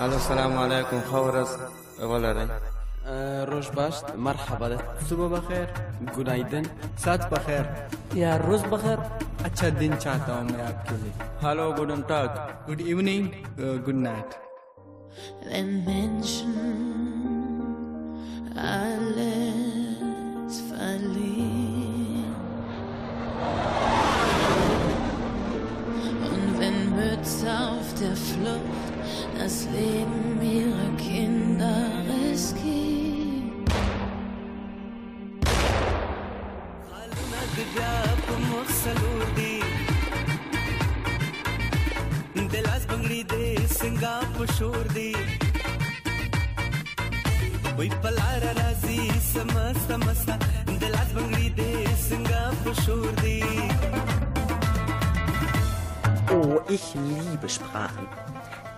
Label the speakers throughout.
Speaker 1: ألو السلام علیکم خورز ولرئ
Speaker 2: روش باشت مرحبا
Speaker 3: ده صبح
Speaker 2: بخیر
Speaker 3: گنایدن سات
Speaker 4: بخیر یا روز
Speaker 3: بخیر اچھا دن چاہتا ہوں میں آپ
Speaker 1: کے لیے ہلو
Speaker 3: گڈن ٹاک گڈ ایوننگ
Speaker 5: گڈ نائٹ When Menschen alles verlieren und wenn Mütze auf der Flucht das Leben ihrer Kinder riskieren.
Speaker 6: دلاس بنگړي دې سنگاپور شور دی وای پلار راځي سم سم سم دلاس بنگړي دې سنگاپور شور دی
Speaker 7: Oh, ich liebe Sprachen.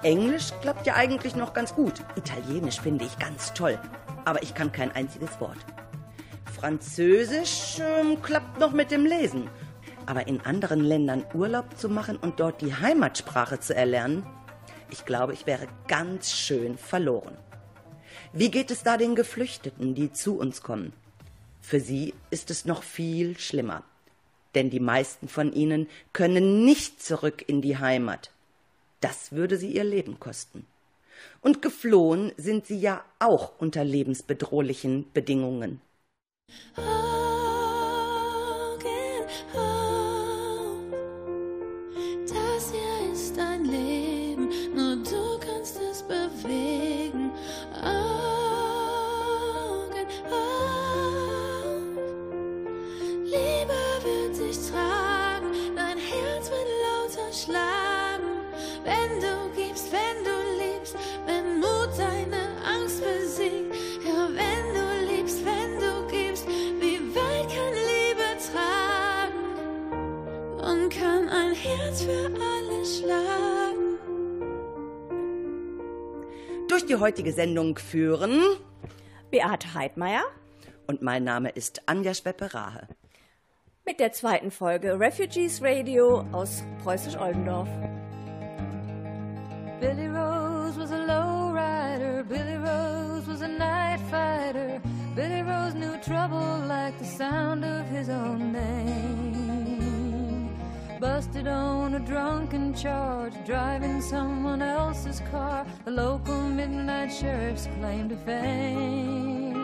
Speaker 7: Englisch klappt ja eigentlich noch ganz gut. Italienisch finde ich ganz toll. Aber ich kann kein einziges Wort. Französisch ähm, klappt noch mit dem Lesen. Aber in anderen Ländern Urlaub zu machen und dort die Heimatsprache zu erlernen, ich glaube, ich wäre ganz schön verloren. Wie geht es da den Geflüchteten, die zu uns kommen? Für sie ist es noch viel schlimmer. Denn die meisten von ihnen können nicht zurück in die Heimat. Das würde sie ihr Leben kosten. Und geflohen sind sie ja auch unter lebensbedrohlichen Bedingungen.
Speaker 5: Augen auf. Das hier ist ein Leben,
Speaker 7: die heutige Sendung führen
Speaker 4: Beate Heidmeier
Speaker 7: und mein Name ist Anja Schweppe-Rahe.
Speaker 4: mit der zweiten Folge Refugees Radio aus Preußisch-Oldendorf.
Speaker 8: Billy Rose was a lowrider. Billy Rose was a night fighter. Billy Rose knew trouble like the sound of his own name. Busted on a drunken charge, driving someone else's car. The local midnight sheriff's claim to fame.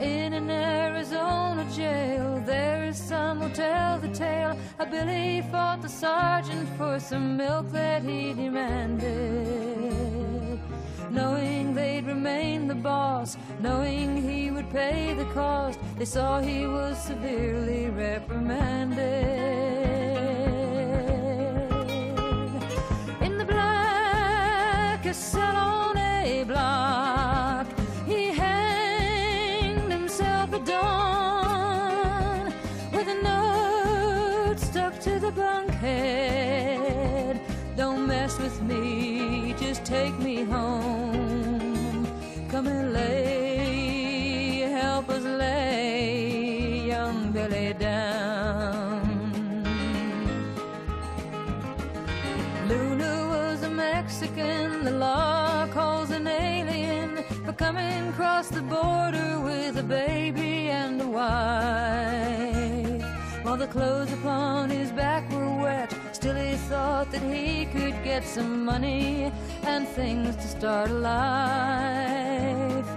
Speaker 8: In an Arizona jail, there is some who tell the tale A Billy fought the sergeant for some milk that he demanded. Knowing they'd remain the boss, knowing he would pay the cost, they saw he was severely reprimanded. Blackest cell on a block, he hanged himself at dawn with a note stuck to the bunkhead. Don't mess with me, just take me home. Come and lay, help us lay young Billy down. Coming across the border with a baby and a wife. While the clothes upon his back were wet, still he thought that he could get some money and things to start a life.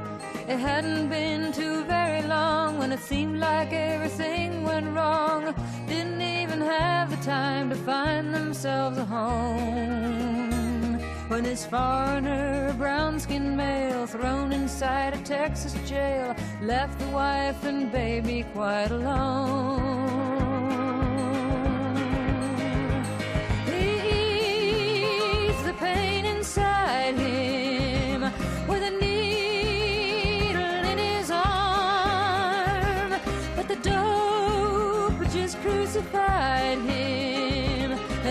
Speaker 8: It hadn't been too very long when it seemed like everything went wrong. Didn't even have the time to find themselves a home. When this foreigner, brown skinned male, thrown inside a Texas jail, left the wife and baby quite alone. He the pain inside him with a needle in his arm. But the dope just crucified him,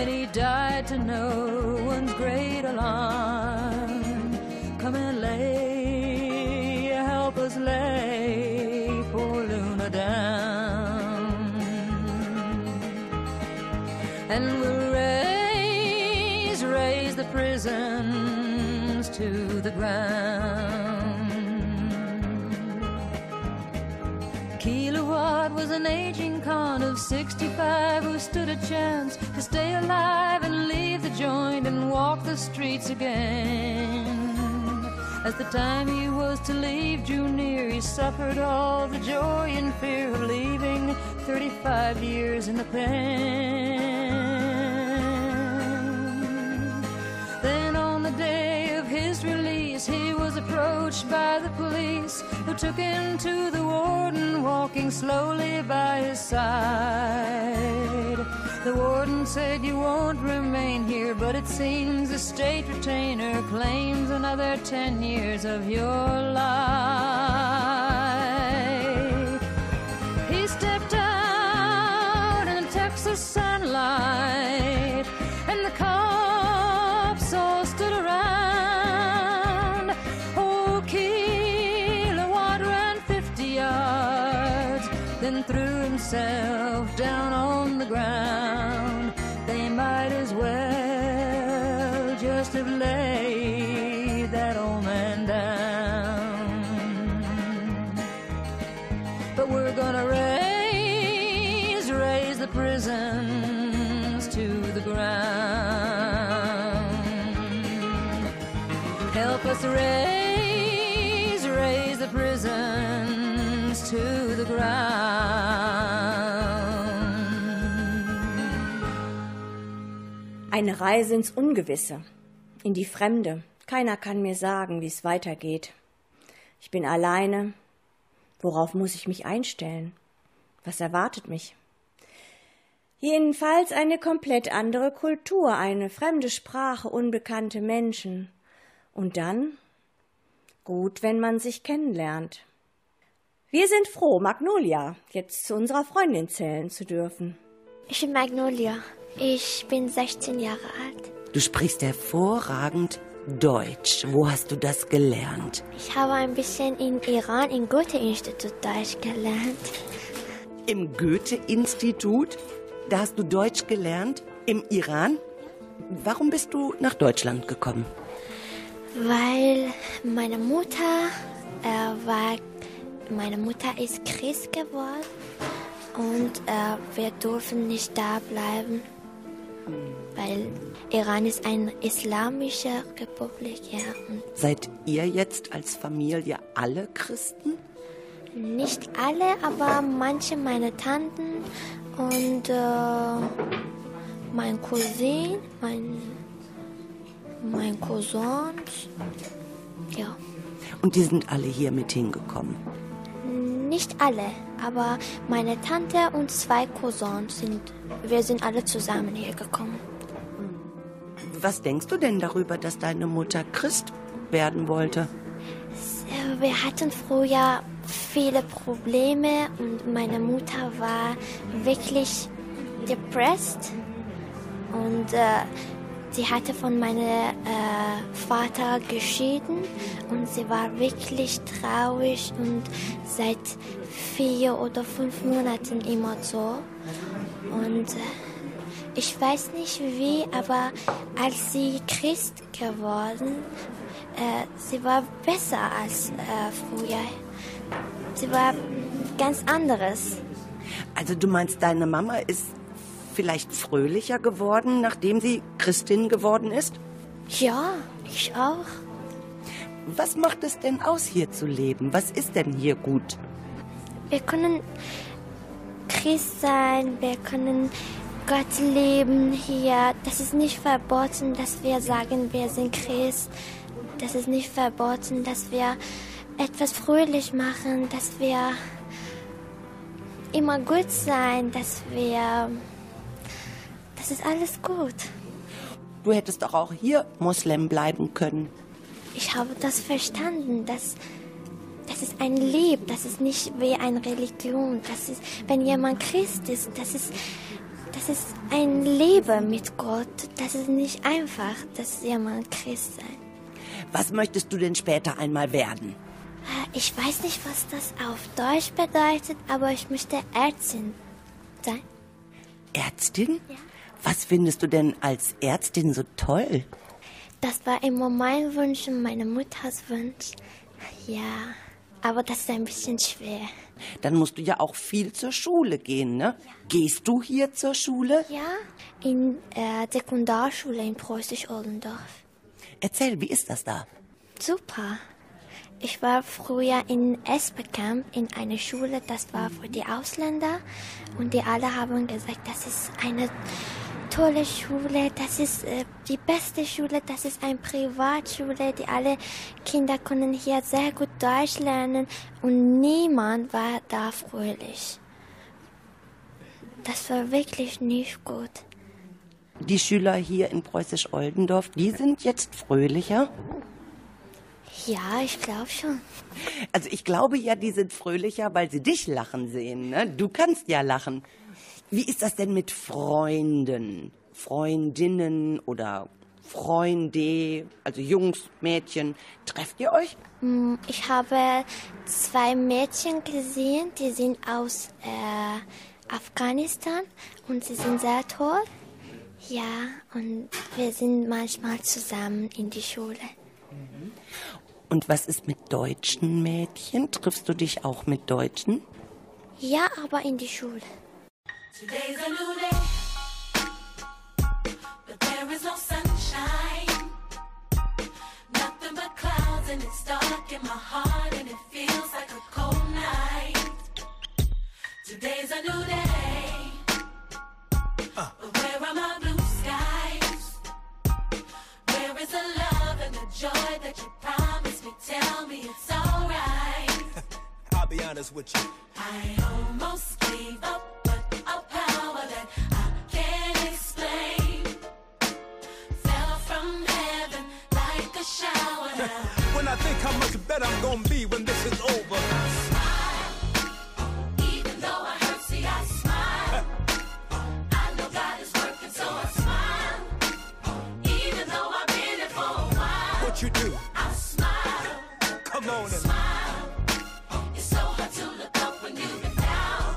Speaker 8: and he died to no one's great alarm. Come and lay, help us lay poor Luna down and we'll raise, raise the prisons to the ground. Was an aging con of 65 who stood a chance to stay alive and leave the joint and walk the streets again. As the time he was to leave drew near, he suffered all the joy and fear of leaving 35 years in the pen. By the police who took him to the warden, walking slowly by his side. The warden said, You won't remain here, but it seems the state retainer claims another 10 years of your life. He stepped out in the Texas sunlight, threw himself down on the ground. They might as well just have laid that old man down. But we're gonna raise, raise the prisons to the ground. Help us raise,
Speaker 4: Eine Reise ins Ungewisse, in die Fremde. Keiner kann mir sagen, wie es weitergeht. Ich bin alleine. Worauf muss ich mich einstellen? Was erwartet mich? Jedenfalls eine komplett andere Kultur, eine fremde Sprache, unbekannte Menschen. Und dann? Gut, wenn man sich kennenlernt. Wir sind froh, Magnolia jetzt zu unserer Freundin zählen zu dürfen.
Speaker 9: Ich bin Magnolia. Ich bin 16 Jahre alt.
Speaker 7: Du sprichst hervorragend Deutsch. Wo hast du das gelernt?
Speaker 9: Ich habe ein bisschen in Iran im Goethe-Institut Deutsch gelernt.
Speaker 7: Im Goethe-Institut? Da hast du Deutsch gelernt? Im Iran? Warum bist du nach Deutschland gekommen?
Speaker 9: Weil meine Mutter äh, war, meine Mutter ist Christ geworden und äh, wir dürfen nicht da bleiben, weil Iran ist eine islamische Republik, ja.
Speaker 7: Seid ihr jetzt als Familie alle Christen?
Speaker 9: nicht alle, aber manche meiner Tanten und äh, mein Cousin, mein, mein Cousin, ja.
Speaker 7: Und die sind alle hier mit hingekommen.
Speaker 9: Nicht alle, aber meine Tante und zwei Cousins sind, wir sind alle zusammen hier gekommen.
Speaker 7: Was denkst du denn darüber, dass deine Mutter Christ werden wollte?
Speaker 9: Wir hatten früher viele Probleme und meine Mutter war wirklich depressed und äh, sie hatte von meinem äh, Vater geschieden und sie war wirklich traurig und seit vier oder fünf Monaten immer so und äh, ich weiß nicht wie, aber als sie Christ geworden, äh, sie war besser als äh, früher. Sie war ganz anderes.
Speaker 7: Also du meinst, deine Mama ist vielleicht fröhlicher geworden, nachdem sie Christin geworden ist?
Speaker 9: Ja, ich auch.
Speaker 7: Was macht es denn aus, hier zu leben? Was ist denn hier gut?
Speaker 9: Wir können Christ sein, wir können Gott leben hier. Das ist nicht verboten, dass wir sagen, wir sind Christ. Das ist nicht verboten, dass wir etwas fröhlich machen, dass wir immer gut sein, dass wir... Das ist alles gut.
Speaker 7: Du hättest doch auch hier Moslem bleiben können.
Speaker 9: Ich habe das verstanden, dass das ist ein Lieb, das ist nicht wie eine Religion. Das ist, wenn jemand Christ ist, das ist, das ist ein Leben mit Gott. Das ist nicht einfach, dass jemand Christ sein.
Speaker 7: Was möchtest du denn später einmal werden?
Speaker 9: Ich weiß nicht, was das auf Deutsch bedeutet, aber ich möchte Ärztin sein.
Speaker 7: Ärztin?
Speaker 9: Ja.
Speaker 7: Was findest du denn als Ärztin so toll?
Speaker 9: Das war immer mein Wunsch und meine Mutters Wunsch. Ja, aber das ist ein bisschen schwer.
Speaker 7: Dann musst du ja auch viel zur Schule gehen, ne? Gehst du hier zur Schule?
Speaker 9: Ja, in äh, Sekundarschule in Preußisch-Oldendorf.
Speaker 7: Erzähl, wie ist das da?
Speaker 9: Super. Ich war früher in Esbekamp in einer Schule, das war für die Ausländer. Und die alle haben gesagt, das ist eine tolle Schule, das ist äh, die beste Schule, das ist eine Privatschule, die alle Kinder können hier sehr gut Deutsch lernen und niemand war da fröhlich. Das war wirklich nicht gut.
Speaker 7: Die Schüler hier in Preußisch-Oldendorf, die sind jetzt fröhlicher?
Speaker 9: Ja, ich glaube schon.
Speaker 7: Also ich glaube ja, die sind fröhlicher, weil sie dich lachen sehen. Ne? Du kannst ja lachen. Wie ist das denn mit Freunden, Freundinnen oder Freunde, also Jungs, Mädchen? Trefft ihr euch?
Speaker 9: Hm, Ich habe zwei Mädchen gesehen, die sind aus äh, Afghanistan und sie sind sehr toll. Ja, und wir sind manchmal zusammen in die Schule.
Speaker 7: Und was ist mit deutschen Mädchen? Triffst du dich auch mit Deutschen?
Speaker 9: Ja, aber in die Schule.
Speaker 10: Today's a new day, but there is no sunshine. Nothing but clouds, and it's dark in my heart, and it feels like a cold night. Today's a new day, but where are my blue skies? Where is the love and the joy that you promised me? Tell me it's alright.
Speaker 11: I'll be honest with you.
Speaker 10: I almost gave up, I
Speaker 11: think how much better I'm gonna be when this is over.
Speaker 10: even though I hurt, see I smile. I know God is working, so I smile. Even though I've been here for a while,
Speaker 11: What you do?
Speaker 10: I smile.
Speaker 11: Come on and
Speaker 10: Smile. It's so hard to look up when you've been down.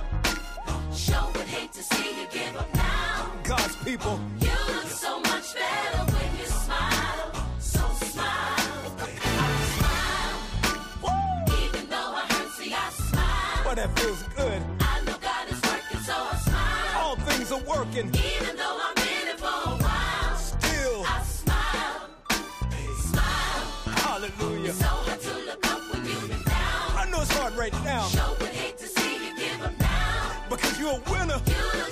Speaker 10: Would hate to see you give up now.
Speaker 11: God's people. That feels good.
Speaker 10: I know God is working, so I smile.
Speaker 11: All things are working.
Speaker 10: Even though I'm in it for a while,
Speaker 11: Still.
Speaker 10: I smile. Smile.
Speaker 11: Hallelujah.
Speaker 10: So hard to look up when you've been down.
Speaker 11: I know it's hard right now
Speaker 10: Sure would hate to see you give up now.
Speaker 11: because you're a winner.
Speaker 10: You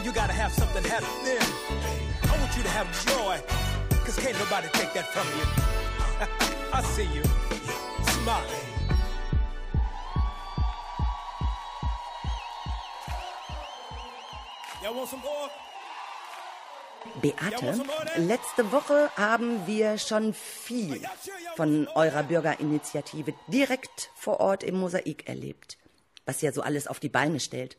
Speaker 11: then you gotta have something happen then. I want you to have joy. Cause can't nobody take that from you. I see you. Smile. Y'all want some more?
Speaker 7: Beate, letzte Woche haben wir schon viel von eurer Bürgerinitiative direkt vor Ort im Mosaik erlebt, was ja so alles auf die Beine stellt.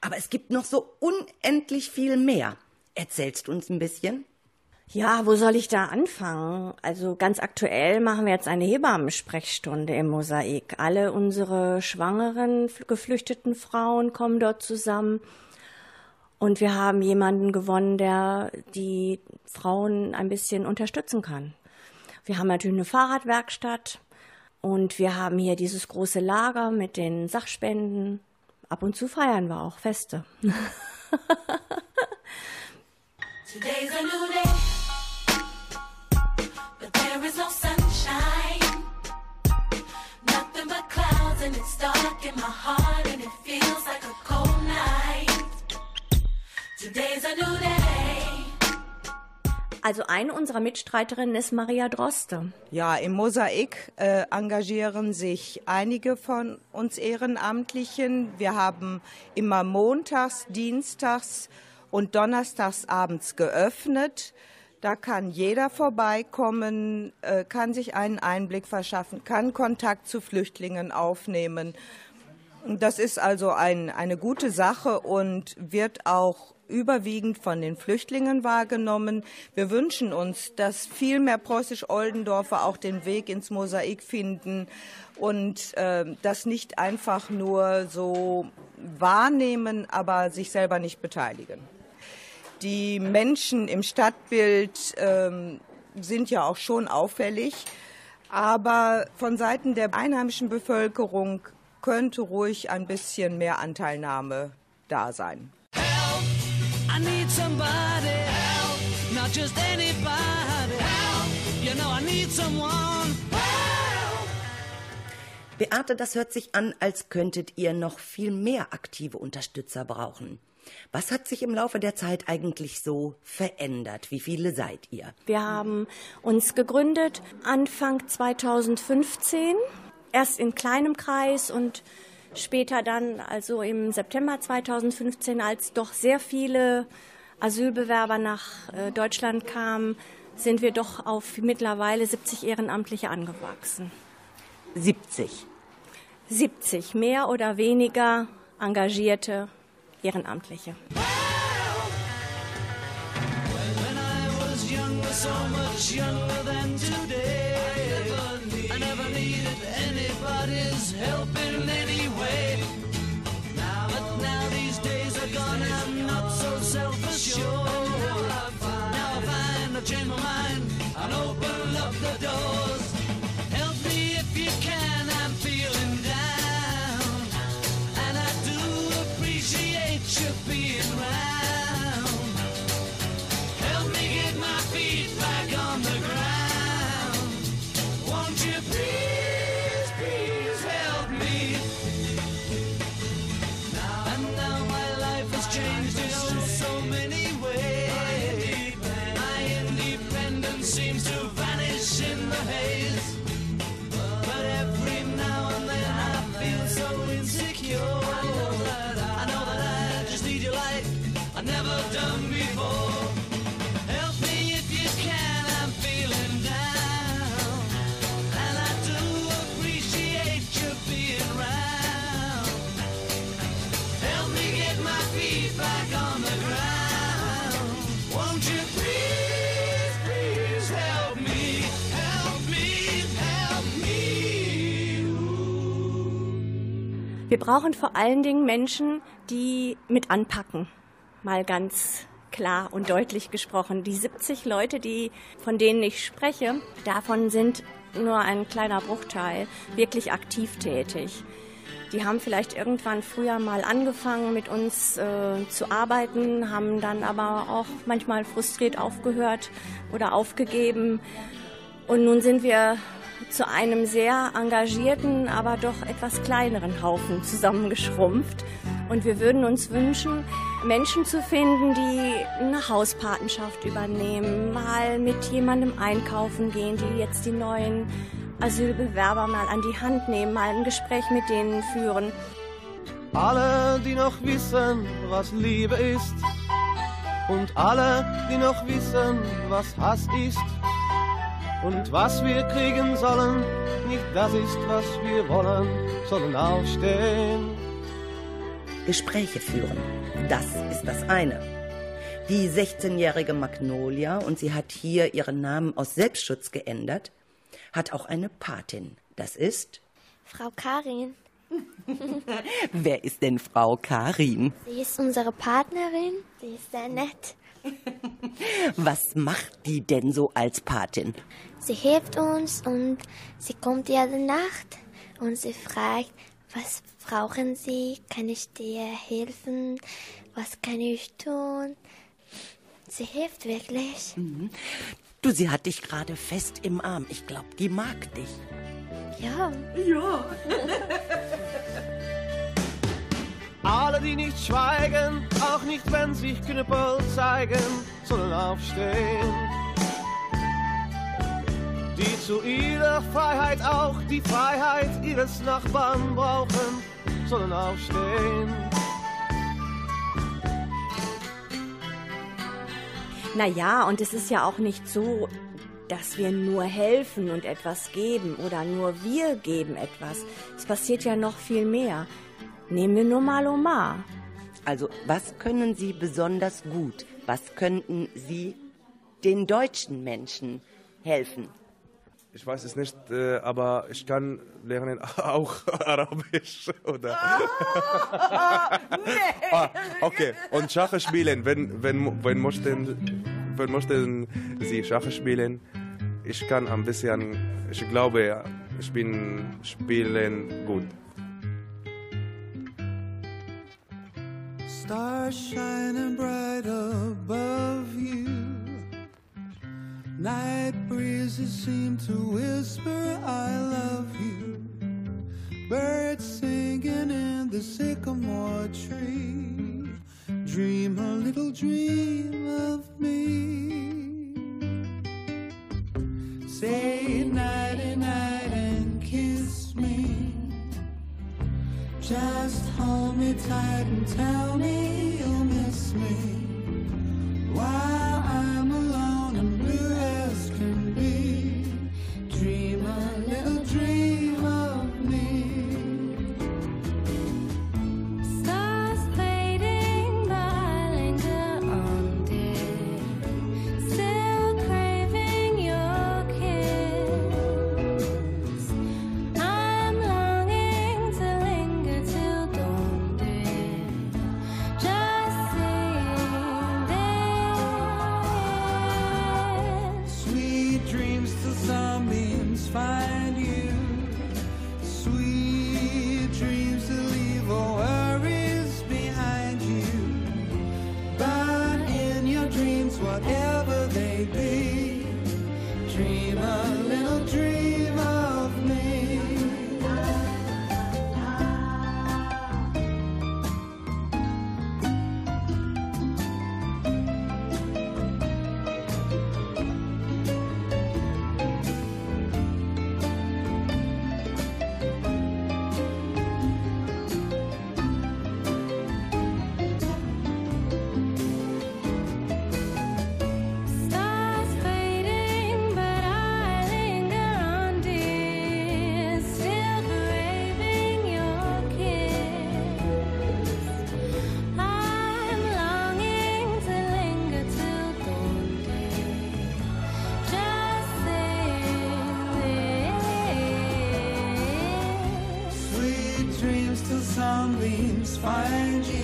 Speaker 7: Aber es gibt noch so unendlich viel mehr. Erzählst du uns ein bisschen?
Speaker 4: Ja, wo soll ich da anfangen? Also ganz aktuell machen wir jetzt eine Hebammensprechstunde im Mosaik. Alle unsere schwangeren, geflüchteten Frauen kommen dort zusammen. Und wir haben jemanden gewonnen, der die Frauen ein bisschen unterstützen kann. Wir haben natürlich eine Fahrradwerkstatt und wir haben hier dieses große Lager mit den Sachspenden. Ab und zu feiern wir auch Feste.
Speaker 10: Today's a new day, but there is no sunshine. Nothing but clouds, and it's dark in my heart, and it feels like a cold night. Today's a new day.
Speaker 4: Also eine unserer Mitstreiterinnen ist Maria Droste.
Speaker 12: Ja, im Mosaik äh, engagieren sich einige von uns Ehrenamtlichen. Wir haben immer montags, dienstags und donnerstags abends geöffnet. Da kann jeder vorbeikommen, äh, kann sich einen Einblick verschaffen, kann Kontakt zu Flüchtlingen aufnehmen. Das ist also ein, eine gute Sache und wird auch überwiegend von den Flüchtlingen wahrgenommen. Wir wünschen uns, dass viel mehr preußisch-Oldendorfer auch den Weg ins Mosaik finden und äh, das nicht einfach nur so wahrnehmen, aber sich selber nicht beteiligen. Die Menschen im Stadtbild ähm, sind ja auch schon auffällig, aber von Seiten der einheimischen Bevölkerung könnte ruhig ein bisschen mehr Anteilnahme da sein.
Speaker 13: Somebody help, not just anybody help, you know I need someone help.
Speaker 7: Beate, das hört sich an, als könntet ihr noch viel mehr aktive Unterstützer brauchen. Was hat sich im Laufe der Zeit eigentlich so verändert? Wie viele seid ihr?
Speaker 4: Wir haben uns gegründet Anfang 2015 erst in kleinem Kreis und später dann, also im September 2015, als doch sehr viele Asylbewerber nach äh, Deutschland kamen, sind wir doch auf mittlerweile 70 Ehrenamtliche angewachsen.
Speaker 7: 70.
Speaker 4: 70, mehr oder weniger engagierte Ehrenamtliche.
Speaker 13: When I was younger, so much younger
Speaker 4: Wir brauchen vor allen Dingen Menschen, die mit anpacken. Mal ganz klar und deutlich gesprochen. Die 70 Leute, die, von denen ich spreche, davon sind nur ein kleiner Bruchteil wirklich aktiv tätig. Die haben vielleicht irgendwann früher mal angefangen, mit uns äh, zu arbeiten, haben dann aber auch manchmal frustriert aufgehört oder aufgegeben. Und nun sind wir zu einem sehr engagierten, aber doch etwas kleineren Haufen zusammengeschrumpft. Und wir würden uns wünschen, Menschen zu finden, die eine Hauspatenschaft übernehmen, mal mit jemandem einkaufen gehen, die jetzt die neuen Asylbewerber mal an die Hand nehmen, mal ein Gespräch mit denen führen.
Speaker 14: Alle, die noch wissen, was Liebe ist. Und alle, die noch wissen, was Hass ist. Und was wir kriegen sollen, nicht das ist, was wir wollen, sondern aufstehen.
Speaker 7: Gespräche führen, das ist das eine. Die 16-jährige Magnolia, und sie hat hier ihren Namen aus Selbstschutz geändert, hat auch eine Patin. Das ist
Speaker 9: Frau Karin.
Speaker 7: Wer ist denn Frau Karin?
Speaker 9: Sie ist unsere Partnerin. Sie ist sehr nett.
Speaker 7: Was macht die denn so als Patin?
Speaker 9: Sie hilft uns und sie kommt jede Nacht und sie fragt, was brauchen Sie? Kann ich dir helfen? Was kann ich tun? Sie hilft wirklich.
Speaker 7: Mhm. Du, sie hat dich gerade fest im Arm. Ich glaube, die mag dich.
Speaker 9: Ja.
Speaker 7: Ja.
Speaker 14: Alle, die nicht schweigen, auch nicht wenn sich Knüppel zeigen, sollen aufstehen. Die zu ihrer Freiheit auch die Freiheit ihres Nachbarn brauchen, sollen aufstehen.
Speaker 4: Naja, und es ist ja auch nicht so, dass wir nur helfen und etwas geben oder nur wir geben etwas. Es passiert ja noch viel mehr. Nehmen wir nur mal Omar.
Speaker 7: Also, was können Sie besonders gut? Was könnten Sie den deutschen Menschen helfen?
Speaker 15: Ich weiß es nicht, äh, aber ich kann lernen auch Arabisch oder. ah, okay. Und Schach spielen. Wenn, wenn, wenn, möchten, wenn möchten Sie Schach spielen, ich kann ein bisschen. Ich glaube, ich bin spielen gut.
Speaker 16: Stars shining bright above you. Night breezes seem to whisper, I love you. Birds singing in the sycamore tree. Dream a little dream of me. Say nighty night and kiss me. Just hold me tight and tell me you'll miss me dream sunbeams find you.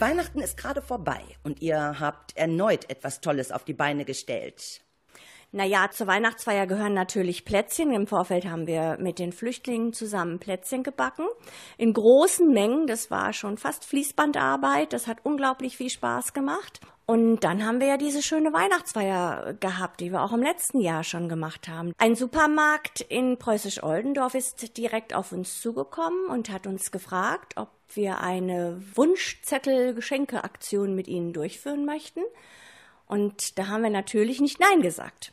Speaker 7: Weihnachten ist gerade vorbei und ihr habt erneut etwas Tolles auf die Beine gestellt.
Speaker 4: Naja, zur Weihnachtsfeier gehören natürlich Plätzchen. Im Vorfeld haben wir mit den Flüchtlingen zusammen Plätzchen gebacken. In großen Mengen. Das war schon fast Fließbandarbeit. Das hat unglaublich viel Spaß gemacht. Und dann haben wir ja diese schöne Weihnachtsfeier gehabt, die wir auch im letzten Jahr schon gemacht haben. Ein Supermarkt in Preußisch-Oldendorf ist direkt auf uns zugekommen und hat uns gefragt, ob wir eine Wunschzettel-Geschenke-Aktion mit ihnen durchführen möchten. Und da haben wir natürlich nicht Nein gesagt.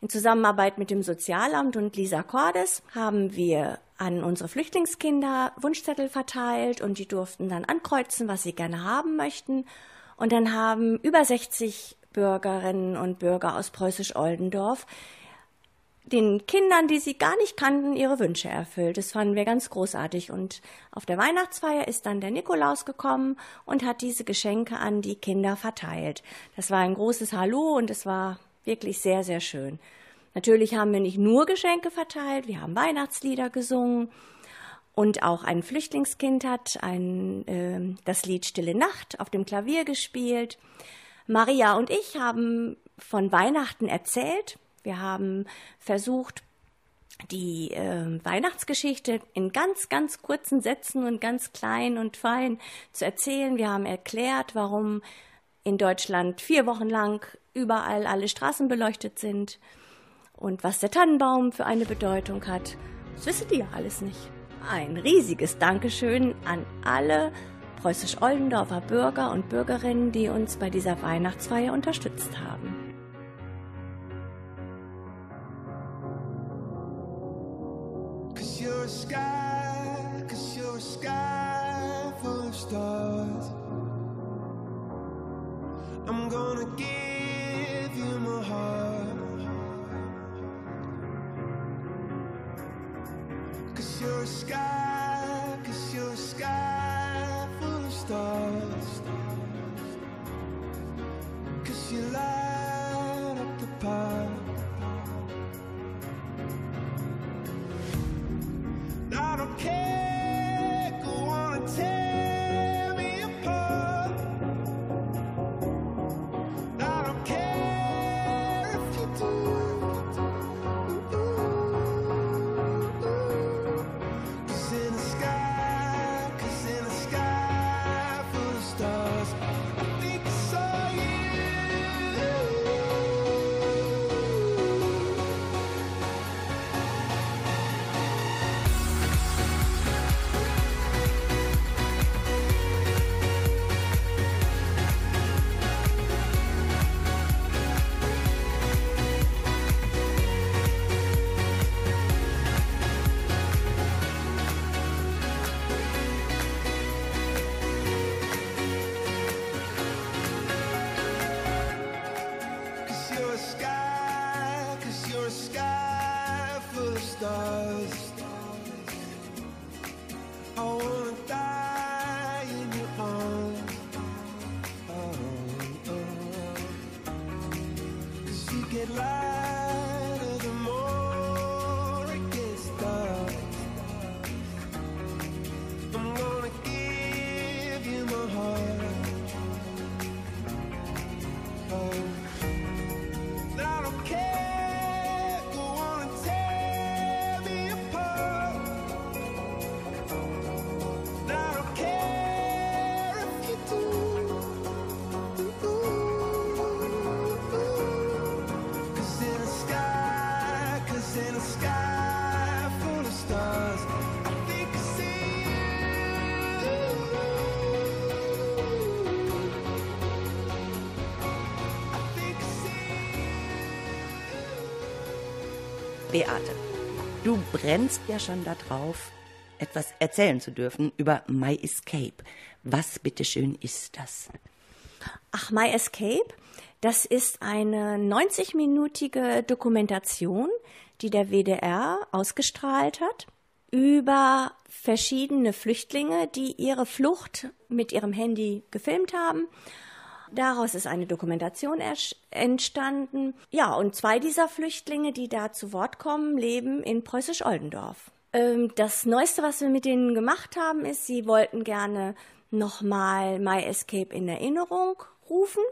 Speaker 4: In Zusammenarbeit mit dem Sozialamt und Lisa Cordes haben wir an unsere Flüchtlingskinder Wunschzettel verteilt und die durften dann ankreuzen, was sie gerne haben möchten. Und dann haben über 60 Bürgerinnen und Bürger aus Preußisch-Oldendorf den Kindern, die sie gar nicht kannten, ihre Wünsche erfüllt. Das fanden wir ganz großartig. Und auf der Weihnachtsfeier ist dann der Nikolaus gekommen und hat diese Geschenke an die Kinder verteilt. Das war ein großes Hallo und es war wirklich sehr, sehr schön. Natürlich haben wir nicht nur Geschenke verteilt, wir haben Weihnachtslieder gesungen. Und auch ein Flüchtlingskind hat ein, äh, das Lied Stille Nacht auf dem Klavier gespielt. Maria und ich haben von Weihnachten erzählt. Wir haben versucht, die äh, Weihnachtsgeschichte in ganz, ganz kurzen Sätzen und ganz klein und fein zu erzählen. Wir haben erklärt, warum in Deutschland vier Wochen lang überall alle Straßen beleuchtet sind und was der Tannenbaum für eine Bedeutung hat. Das wissen die ja alles nicht. Ein riesiges Dankeschön an alle preußisch-Oldendorfer Bürger und Bürgerinnen, die uns bei dieser Weihnachtsfeier unterstützt haben.
Speaker 17: Sky, cause you're a sky full of stars. I'm gonna give you my heart. Cause you're a sky,
Speaker 7: Beate, du brennst ja schon darauf, etwas erzählen zu dürfen über My Escape. Was bitteschön ist das?
Speaker 4: Ach, My Escape, das ist eine 90-minütige Dokumentation, die der WDR ausgestrahlt hat über verschiedene Flüchtlinge, die ihre Flucht mit ihrem Handy gefilmt haben. Daraus ist eine Dokumentation entstanden. Ja, und zwei dieser Flüchtlinge, die da zu Wort kommen, leben in Preußisch-Oldendorf. Ähm, das Neueste, was wir mit denen gemacht haben, ist, sie wollten gerne nochmal My Escape in Erinnerung rufen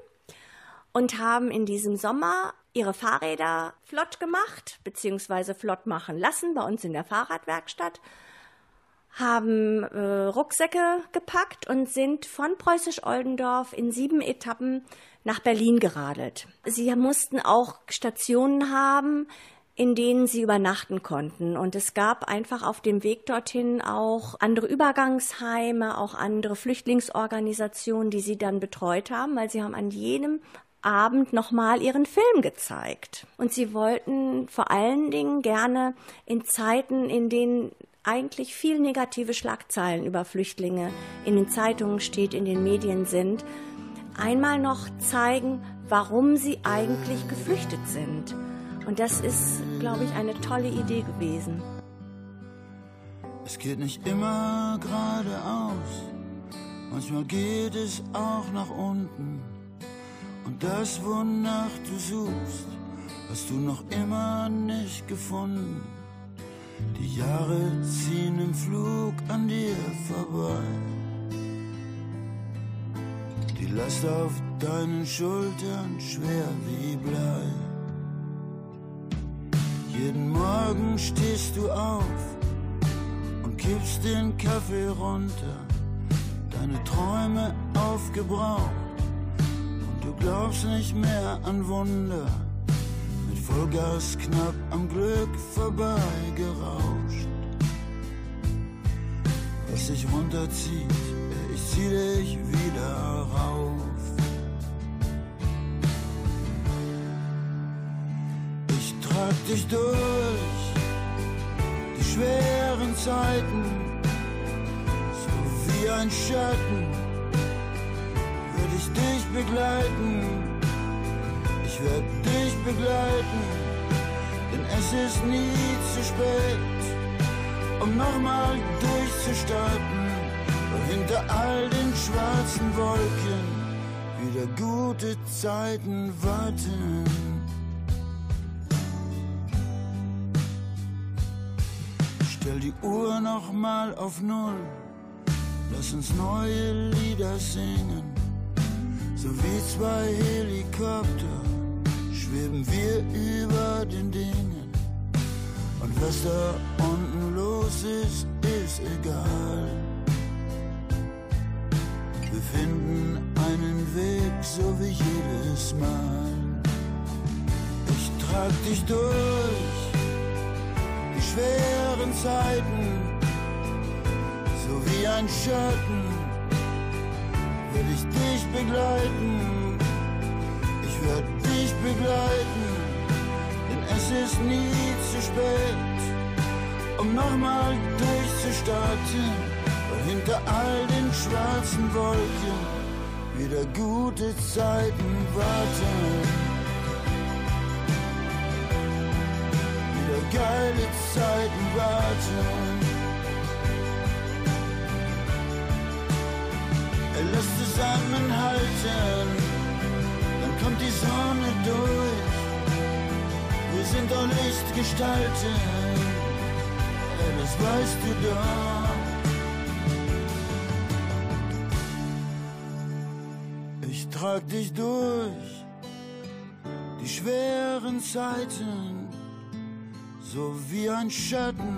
Speaker 4: und haben in diesem Sommer ihre Fahrräder flott gemacht, beziehungsweise flott machen lassen bei uns in der Fahrradwerkstatt, haben äh, Rucksäcke gepackt und sind von Preußisch-Oldendorf in sieben Etappen nach Berlin geradelt. Sie mussten auch Stationen haben, in denen sie übernachten konnten. Und es gab einfach auf dem Weg dorthin auch andere Übergangsheime, auch andere Flüchtlingsorganisationen, die sie dann betreut haben, weil sie haben an jedem Abend nochmal ihren Film gezeigt. Und sie wollten vor allen Dingen gerne in Zeiten, in denen eigentlich viel negative Schlagzeilen über Flüchtlinge in den Zeitungen steht, in den Medien sind, einmal noch zeigen, warum sie eigentlich geflüchtet sind Und das ist, glaube ich, eine tolle Idee gewesen.
Speaker 18: Es geht nicht immer geradeaus, manchmal geht es auch nach unten. Und das, wonach du suchst, hast du noch immer nicht gefunden. Die Jahre ziehen im Flug an dir vorbei. Die Last auf deinen Schultern schwer wie Blei. Jeden Morgen stehst du auf und kippst den Kaffee runter. Deine Träume aufgebraucht und du glaubst nicht mehr an Wunder. Vollgas knapp am Glück vorbeigerauscht. Was dich runterzieht, ich zieh dich wieder rauf. Ich trag dich durch die schweren Zeiten, so wie ein Schatten, würde ich dich begleiten. Ich werde dich begleiten, denn es ist nie zu spät, um nochmal durchzustarten. Und hinter all den schwarzen Wolken wieder gute Zeiten warten. Stell die Uhr noch mal auf Null. Lass uns neue Lieder singen. So wie zwei Helikopter schweben wir über den Dingen. Und was da unten los ist, ist egal. Wir finden einen Weg, so wie jedes Mal. Ich trag dich durch die schweren Zeiten, so wie ein Schatten, will ich dich begleiten. Ich werde begleiten, denn es ist nie zu spät, um nochmal durchzustarten. Weil hinter all den schwarzen Wolken wieder gute Zeiten warten. Wieder geile Zeiten warten. Lass zusammenhalten, dann kommt die Sonne durch. Wir sind doch Lichtgestalten, das weißt du doch. Ich trag dich durch die schweren Zeiten, so wie ein Schatten,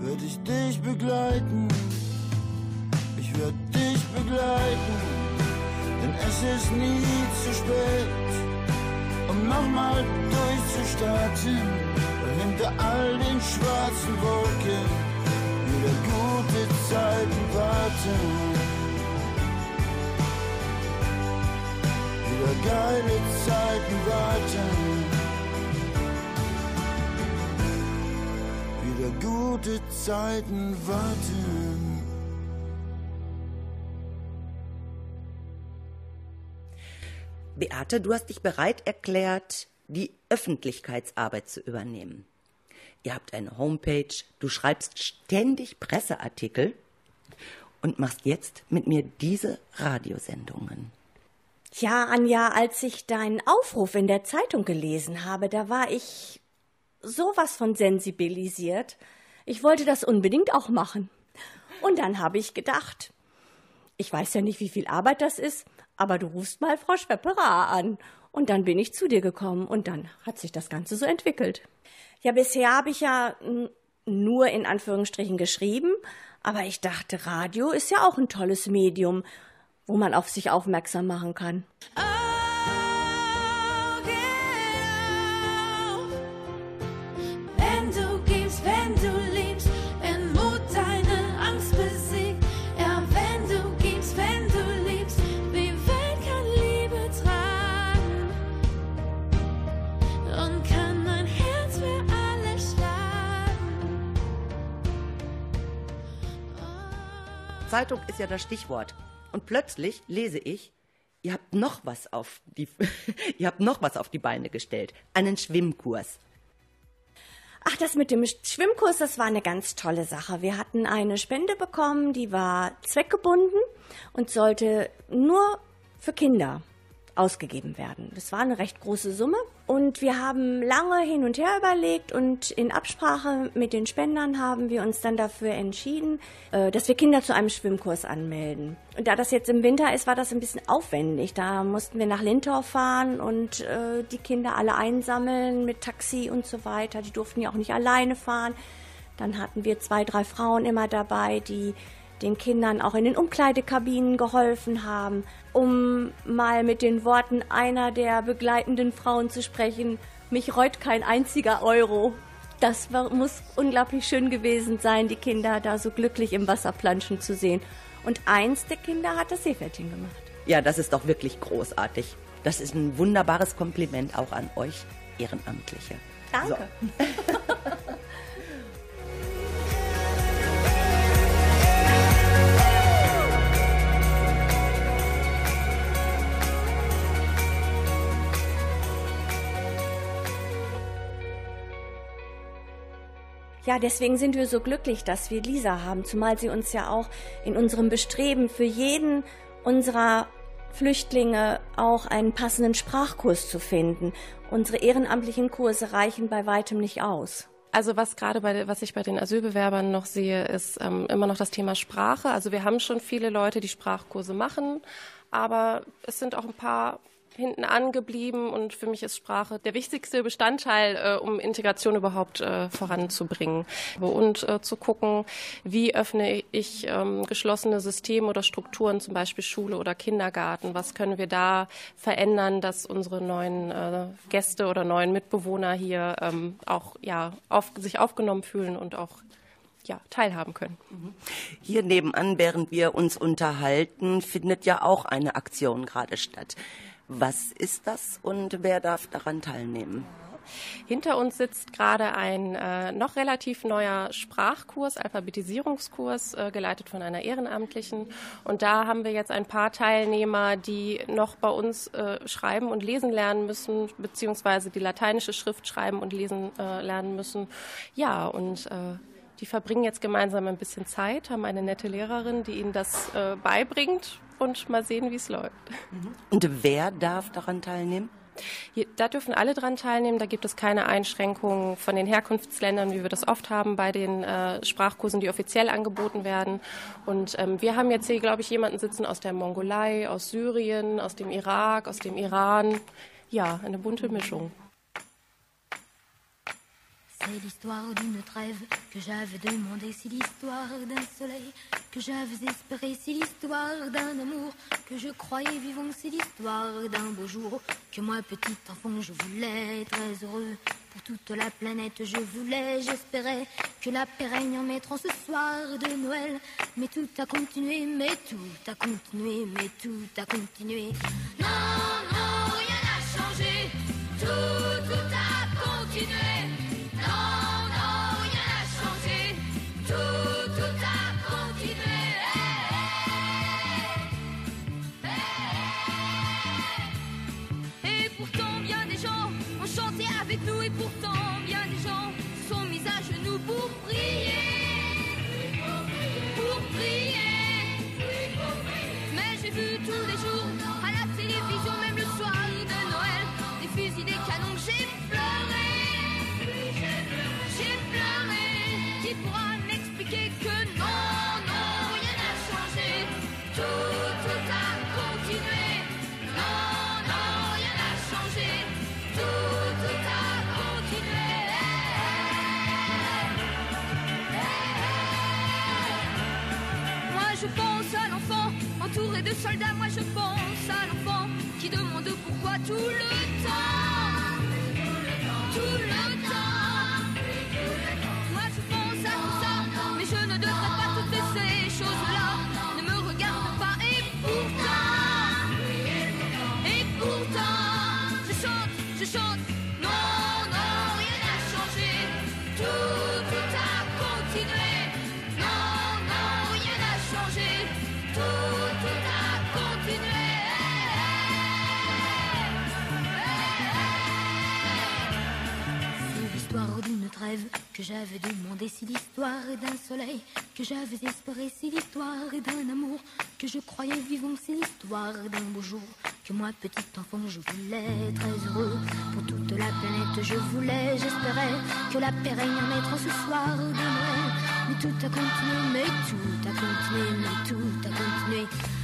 Speaker 18: werd ich dich begleiten. Ich werd dich begleiten, es ist nie zu spät, um nochmal durchzustarten. Hinter all den schwarzen Wolken wieder gute Zeiten warten. Wieder geile Zeiten warten. Wieder gute Zeiten warten.
Speaker 7: Beate, du hast dich bereit erklärt, die Öffentlichkeitsarbeit zu übernehmen. Ihr habt eine Homepage, du schreibst ständig Presseartikel und machst jetzt mit mir diese Radiosendungen.
Speaker 4: Ja, Anja, als ich deinen Aufruf in der Zeitung gelesen habe, da war ich sowas von sensibilisiert. Ich wollte das unbedingt auch machen. Und dann habe ich gedacht, ich weiß ja nicht, wie viel Arbeit das ist, aber du rufst mal Frau Schwepperer an. Und dann bin ich zu dir gekommen und dann hat sich das Ganze so entwickelt. Ja, bisher habe ich ja n- nur in Anführungsstrichen geschrieben, aber ich dachte, Radio ist ja auch ein tolles Medium, wo man auf sich aufmerksam machen kann.
Speaker 19: Wenn
Speaker 7: Zeitung ist ja das Stichwort. Und plötzlich lese ich, ihr habt noch was auf die, ihr habt noch was auf die Beine gestellt. Einen Schwimmkurs.
Speaker 4: Ach, das mit dem Schwimmkurs, das war eine ganz tolle Sache. Wir hatten eine Spende bekommen, die war zweckgebunden und sollte nur für Kinder ausgegeben werden. Das war eine recht große Summe und wir haben lange hin und her überlegt und in Absprache mit den Spendern haben wir uns dann dafür entschieden, äh, dass wir Kinder zu einem Schwimmkurs anmelden. Und da das jetzt im Winter ist, war das ein bisschen aufwendig. Da mussten wir nach Lindorf fahren und äh, die Kinder alle einsammeln mit Taxi und so weiter. Die durften ja auch nicht alleine fahren. Dann hatten wir zwei, drei Frauen immer dabei, die den Kindern auch in den Umkleidekabinen geholfen haben, um mal mit den Worten einer der begleitenden Frauen zu sprechen, mich reut kein einziger Euro. Das war, muss unglaublich schön gewesen sein, die Kinder da so glücklich im Wasser planschen zu sehen. Und eins der Kinder hat das Seepferdchen gemacht.
Speaker 7: Ja, das ist doch wirklich großartig. Das ist ein wunderbares Kompliment auch an euch Ehrenamtliche.
Speaker 4: Danke. Ja, deswegen sind wir so glücklich, dass wir Lisa haben, zumal sie uns ja auch in unserem Bestreben für jeden unserer Flüchtlinge auch einen passenden Sprachkurs zu finden. Unsere ehrenamtlichen Kurse reichen bei weitem nicht aus.
Speaker 20: Also was gerade bei, was ich bei den Asylbewerbern noch sehe, ist ähm, immer noch das Thema Sprache. Also wir haben schon viele Leute, die Sprachkurse machen, aber es sind auch ein paar hinten angeblieben und für mich ist Sprache der wichtigste Bestandteil, äh, um Integration überhaupt äh, voranzubringen. Und äh, zu gucken, wie öffne ich ähm, geschlossene Systeme oder Strukturen, zum Beispiel Schule oder Kindergarten, was können wir da verändern, dass unsere neuen äh, Gäste oder neuen Mitbewohner hier ähm, auch ja, auf, sich aufgenommen fühlen und auch ja, teilhaben können.
Speaker 7: Hier nebenan, während wir uns unterhalten, findet ja auch eine Aktion gerade statt. Was ist das und wer darf daran teilnehmen?
Speaker 20: Hinter uns sitzt gerade ein äh, noch relativ neuer Sprachkurs, Alphabetisierungskurs, äh, geleitet von einer Ehrenamtlichen. Und da haben wir jetzt ein paar Teilnehmer, die noch bei uns äh, schreiben und lesen lernen müssen, beziehungsweise die lateinische Schrift schreiben und lesen äh, lernen müssen. Ja, und äh, die verbringen jetzt gemeinsam ein bisschen Zeit, haben eine nette Lehrerin, die ihnen das äh, beibringt und mal sehen, wie es läuft.
Speaker 7: Und wer darf daran teilnehmen?
Speaker 20: Hier, da dürfen alle dran teilnehmen. Da gibt es keine Einschränkungen von den Herkunftsländern, wie wir das oft haben bei den äh, Sprachkursen, die offiziell angeboten werden. Und ähm, wir haben jetzt hier, glaube ich, jemanden sitzen aus der Mongolei, aus Syrien, aus dem Irak, aus dem Iran. Ja, eine bunte Mischung.
Speaker 19: C'est l'histoire d'une trêve que j'avais demandé, c'est l'histoire d'un soleil que j'avais espéré, c'est l'histoire d'un amour que je croyais vivant, c'est l'histoire d'un beau jour que moi, petit enfant, je voulais très heureux. Pour toute la planète, je voulais, j'espérais que la paix règne en mettant ce soir de Noël. Mais tout a continué, mais tout a continué, mais tout a continué. De soldats. Moi je pense à l'enfant qui demande pourquoi tout le j'avais espéré si l'histoire d'un amour, que je croyais vivant si l'histoire d'un beau jour, que moi petit enfant je voulais très heureux pour toute la planète je voulais, j'espérais que la paix règne en ce soir de Noël, mais tout a continué, mais tout a continué, mais tout a continué.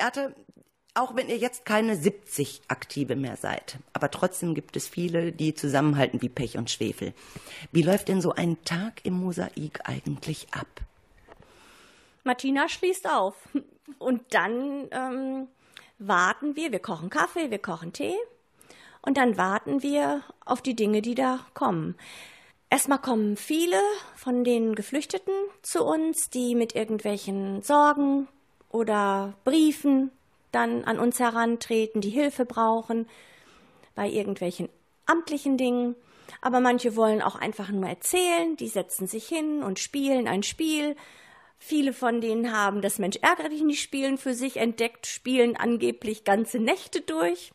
Speaker 7: Beate, auch wenn ihr jetzt keine 70 Aktive mehr seid, aber trotzdem gibt es viele, die zusammenhalten wie Pech und Schwefel. Wie läuft denn so ein Tag im Mosaik eigentlich ab?
Speaker 4: Martina schließt auf. Und dann ähm, warten wir, wir kochen Kaffee, wir kochen Tee und dann warten wir auf die Dinge, die da kommen. Erstmal kommen viele von den Geflüchteten zu uns, die mit irgendwelchen Sorgen oder Briefen dann an uns herantreten, die Hilfe brauchen bei irgendwelchen amtlichen Dingen. Aber manche wollen auch einfach nur erzählen, die setzen sich hin und spielen ein Spiel. Viele von denen haben das Mensch ärgere dich nicht Spielen für sich entdeckt, spielen angeblich ganze Nächte durch.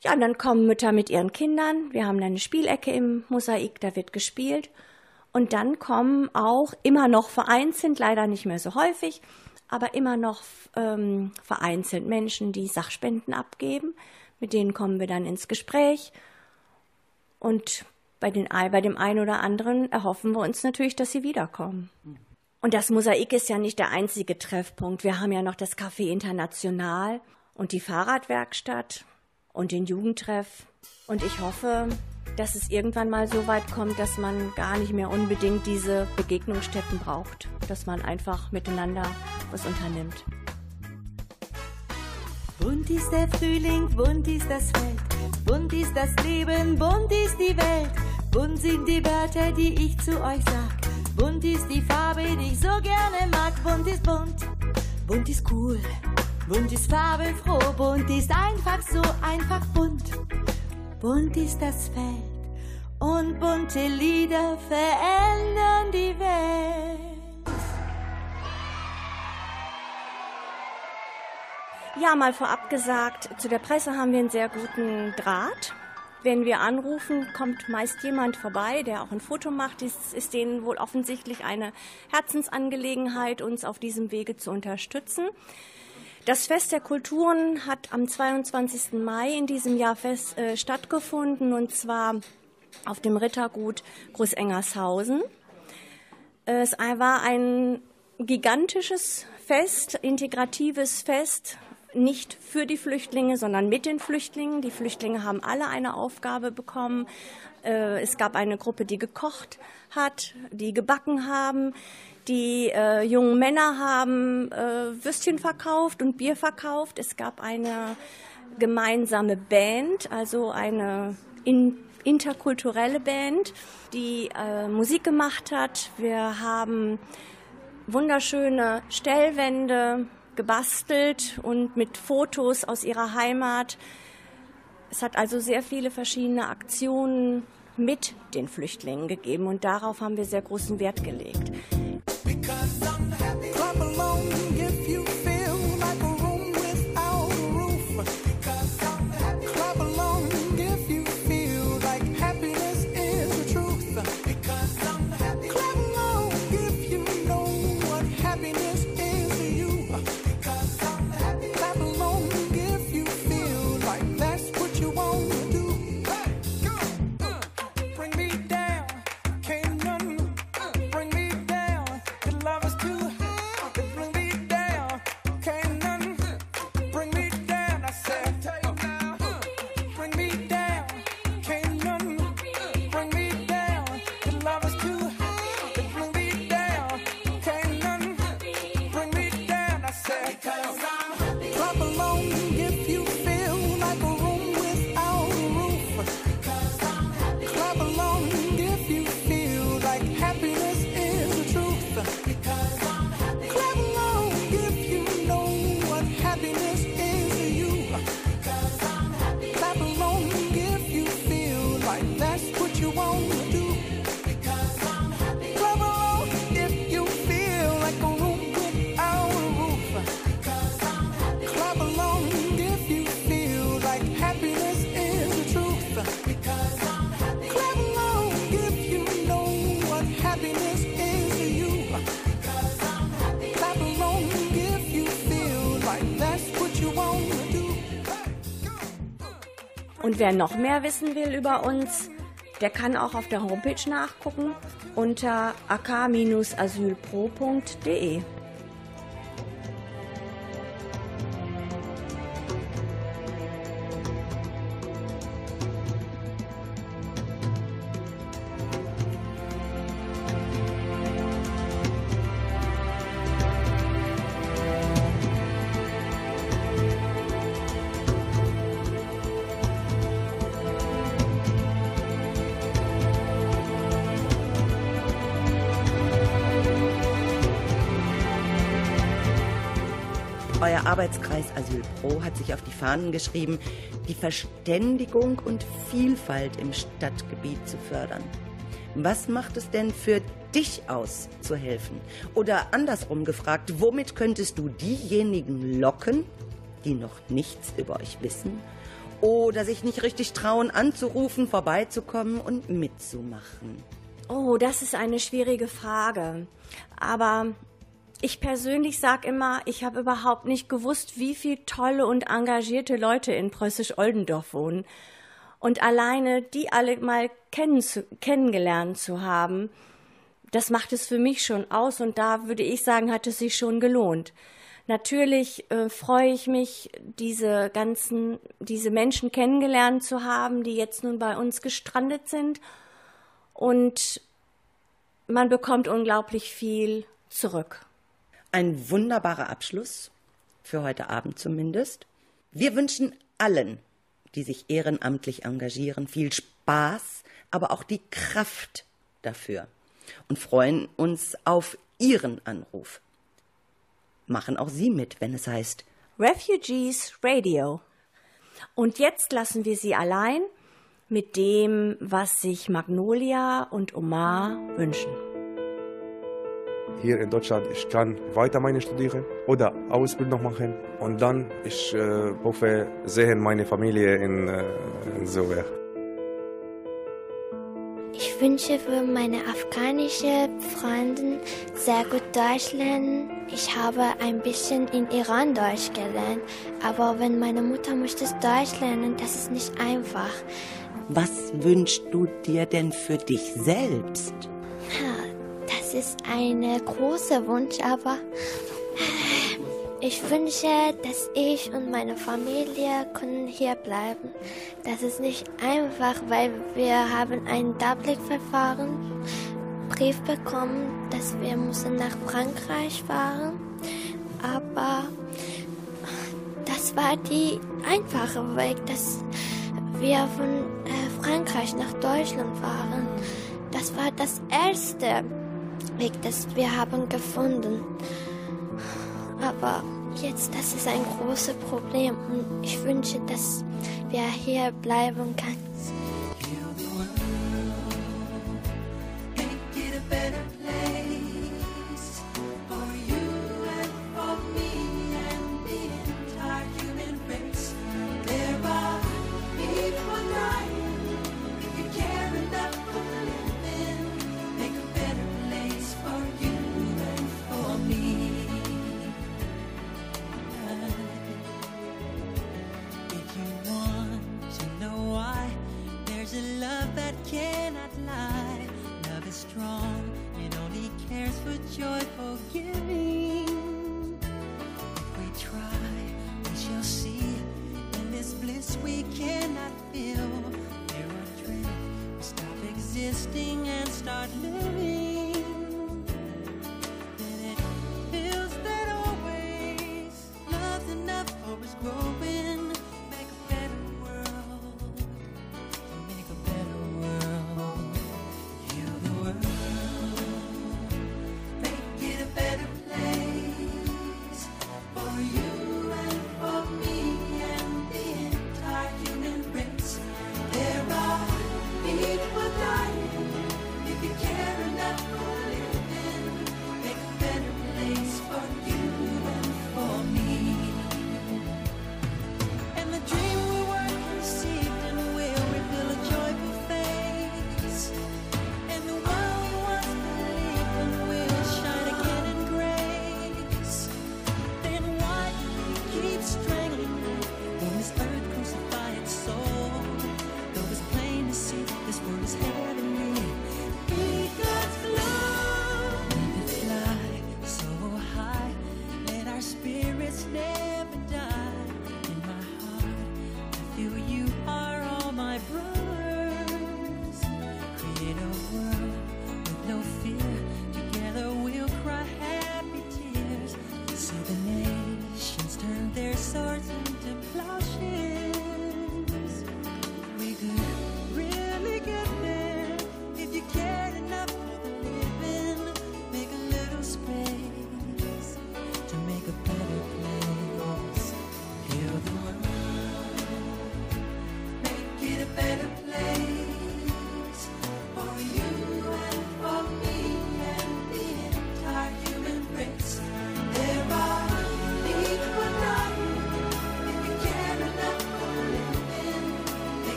Speaker 4: Ja, und dann kommen Mütter mit ihren Kindern. Wir haben eine Spielecke im Mosaik, da wird gespielt. Und dann kommen auch immer noch vereinzelt, leider nicht mehr so häufig, aber immer noch ähm, vereinzelt Menschen, die Sachspenden abgeben. Mit denen kommen wir dann ins Gespräch. Und bei, den, bei dem einen oder anderen erhoffen wir uns natürlich, dass sie wiederkommen. Und das Mosaik ist ja nicht der einzige Treffpunkt. Wir haben ja noch das Café International und die Fahrradwerkstatt und den Jugendtreff. Und ich hoffe, dass es irgendwann mal so weit kommt, dass man gar nicht mehr unbedingt diese Begegnungsstätten braucht, dass man einfach miteinander was unternimmt.
Speaker 21: Bunt ist der Frühling, bunt ist das Feld, bunt ist das Leben, bunt ist die Welt, bunt sind die Wörter, die ich zu euch sag, bunt ist die Farbe, die ich so gerne mag, bunt ist bunt, bunt ist cool, bunt ist farbenfroh, bunt ist einfach so einfach bunt, bunt ist das Feld und bunte Lieder verändern die Welt.
Speaker 4: Ja, mal vorab gesagt, zu der Presse haben wir einen sehr guten Draht. Wenn wir anrufen, kommt meist jemand vorbei, der auch ein Foto macht. Es ist denen wohl offensichtlich eine Herzensangelegenheit, uns auf diesem Wege zu unterstützen. Das Fest der Kulturen hat am 22. Mai in diesem Jahr fest, äh, stattgefunden und zwar auf dem Rittergut Großengershausen. Es war ein gigantisches Fest, integratives Fest, nicht für die Flüchtlinge, sondern mit den Flüchtlingen. Die Flüchtlinge haben alle eine Aufgabe bekommen. Äh, Es gab eine Gruppe, die gekocht hat, die gebacken haben. Die äh, jungen Männer haben äh, Würstchen verkauft und Bier verkauft. Es gab eine gemeinsame Band, also eine in, interkulturelle Band, die äh, Musik gemacht hat. Wir haben wunderschöne Stellwände gebastelt und mit Fotos aus ihrer Heimat. Es hat also sehr viele verschiedene Aktionen mit den Flüchtlingen gegeben und darauf haben wir sehr großen Wert gelegt. Wer noch mehr wissen will über uns, der kann auch auf der Homepage nachgucken unter ak-asylpro.de.
Speaker 7: Asyl Pro hat sich auf die Fahnen geschrieben, die Verständigung und Vielfalt im Stadtgebiet zu fördern. Was macht es denn für dich aus, zu helfen? Oder andersrum gefragt, womit könntest du diejenigen locken, die noch nichts über euch wissen oder sich nicht richtig trauen, anzurufen, vorbeizukommen und mitzumachen?
Speaker 4: Oh, das ist eine schwierige Frage. Aber ich persönlich sage immer, ich habe überhaupt nicht gewusst, wie viele tolle und engagierte Leute in Preußisch-Oldendorf wohnen. Und alleine die alle mal kennen zu, kennengelernt zu haben, das macht es für mich schon aus. Und da würde ich sagen, hat es sich schon gelohnt. Natürlich äh, freue ich mich, diese ganzen, diese Menschen kennengelernt zu haben, die jetzt nun bei uns gestrandet sind. Und man bekommt unglaublich viel zurück.
Speaker 7: Ein wunderbarer Abschluss, für heute Abend zumindest. Wir wünschen allen, die sich ehrenamtlich engagieren, viel Spaß, aber auch die Kraft dafür und freuen uns auf Ihren Anruf. Machen auch Sie mit, wenn es heißt
Speaker 4: Refugees Radio. Und jetzt lassen wir Sie allein mit dem, was sich Magnolia und Omar wünschen.
Speaker 15: Hier in Deutschland, ich kann weiter meine studieren oder Ausbildung machen und dann, ich äh, hoffe, sehen meine Familie in, äh, in Sower.
Speaker 9: Ich wünsche für meine afghanische Freunde sehr gut Deutsch lernen. Ich habe ein bisschen in Iran Deutsch gelernt, aber wenn meine Mutter möchte Deutsch lernen, das ist nicht einfach.
Speaker 7: Was wünschst du dir denn für dich selbst?
Speaker 9: Das ist ein großer Wunsch, aber ich wünsche, dass ich und meine Familie können hier bleiben. Das ist nicht einfach, weil wir haben ein Dublin-Verfahren, Brief bekommen, dass wir müssen nach Frankreich fahren. Aber das war die einfache Weg, dass wir von äh, Frankreich nach Deutschland fahren. Das war das erste Weg, das wir haben gefunden. Aber jetzt, das ist ein großes Problem und ich wünsche, dass wir hier bleiben können.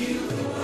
Speaker 18: you.